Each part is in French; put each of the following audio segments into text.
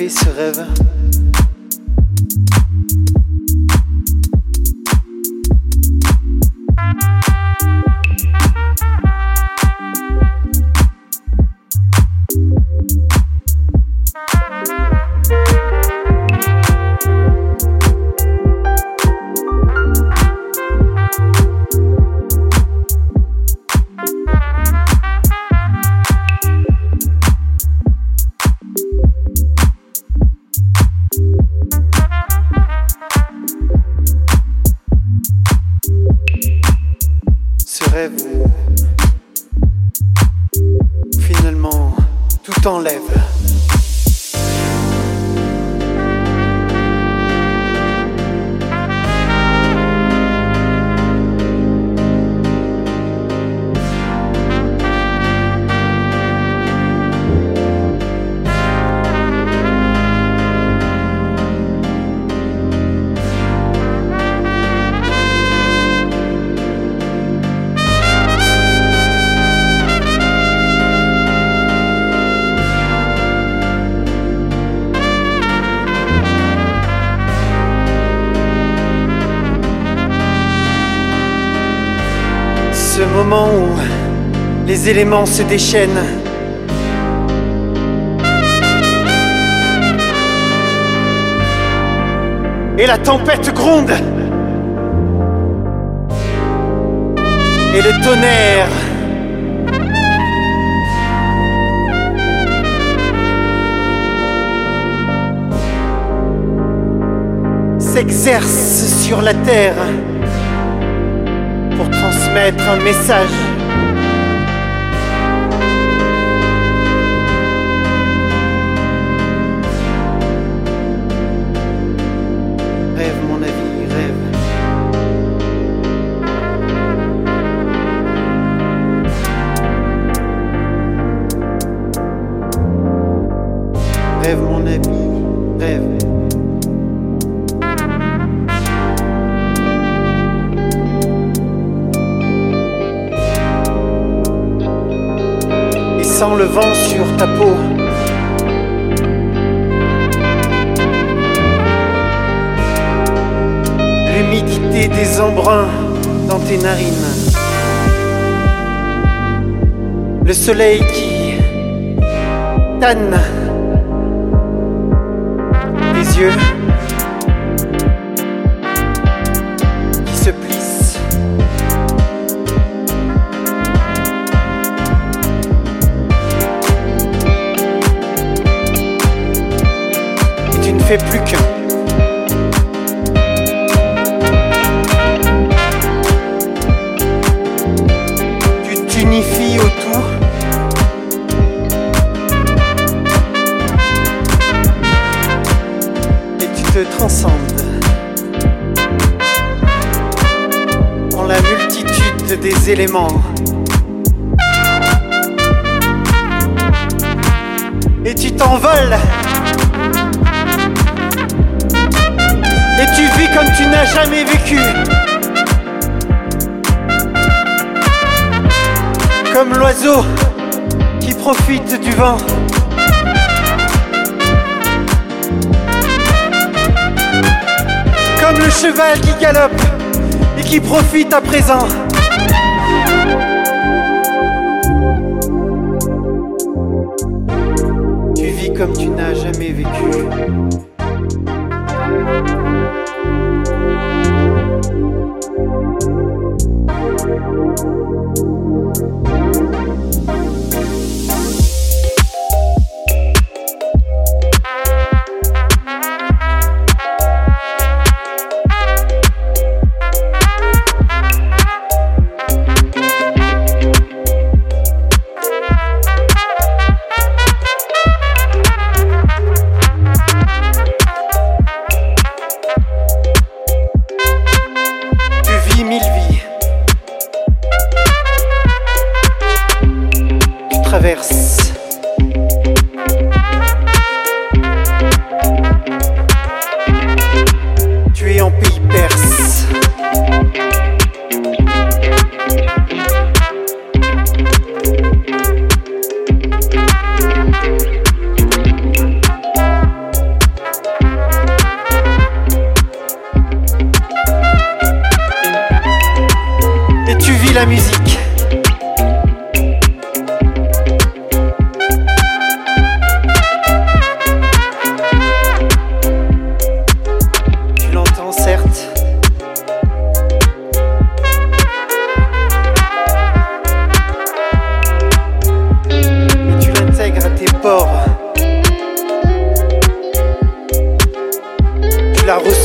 fait ce rêve Ce rêve finalement tout enlève. Où les éléments se déchaînent. Et la tempête gronde. Et le tonnerre s'exerce sur la terre transmettre un message. Le vent sur ta peau. L'humidité des embruns dans tes narines. Le soleil qui tanne tes yeux. Plus qu'un. Tu t'unifies au tout. Et tu te transcendes en la multitude des éléments. Et tu t'envoles et tu vis comme tu n'as jamais vécu. Comme l'oiseau qui profite du vent. Comme le cheval qui galope et qui profite à présent. Tu vis comme tu n'as jamais vécu.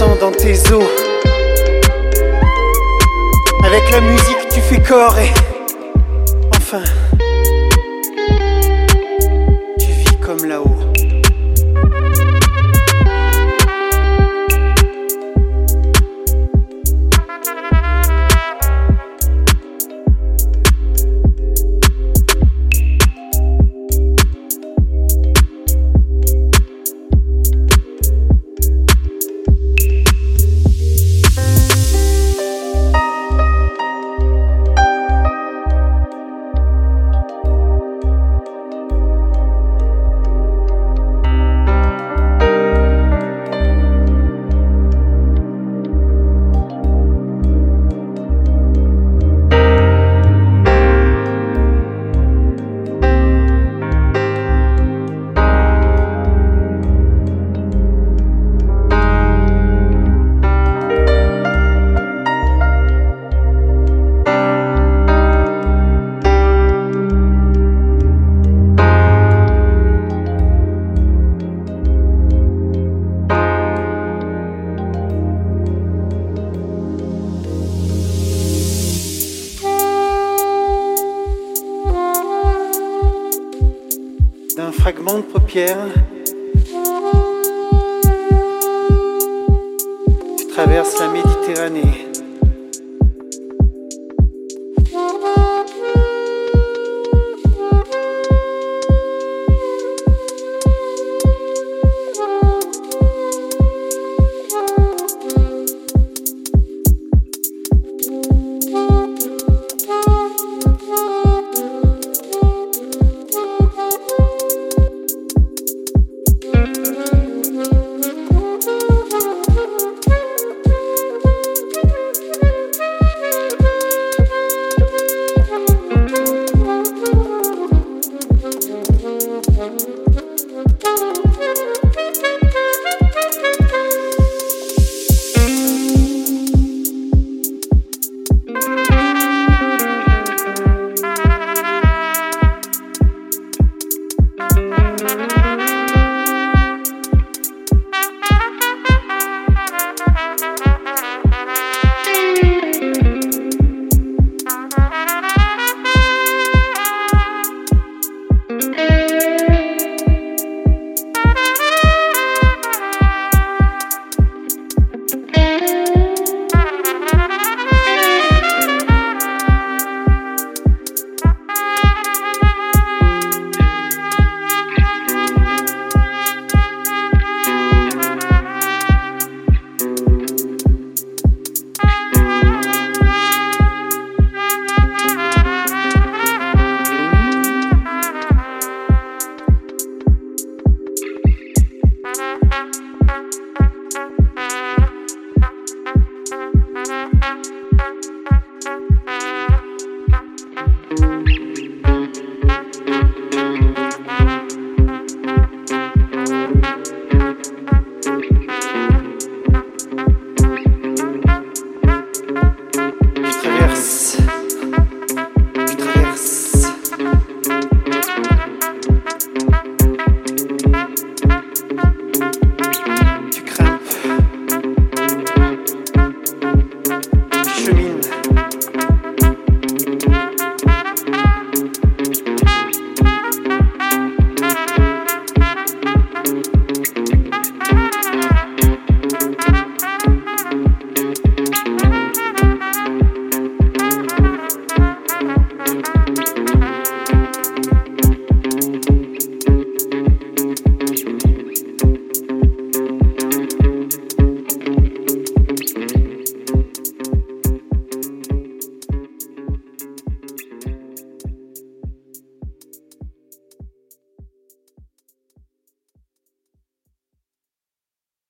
Dans tes os. Avec la musique, tu fais corps et enfin, d'un fragment de paupière. Tu traverses la Méditerranée.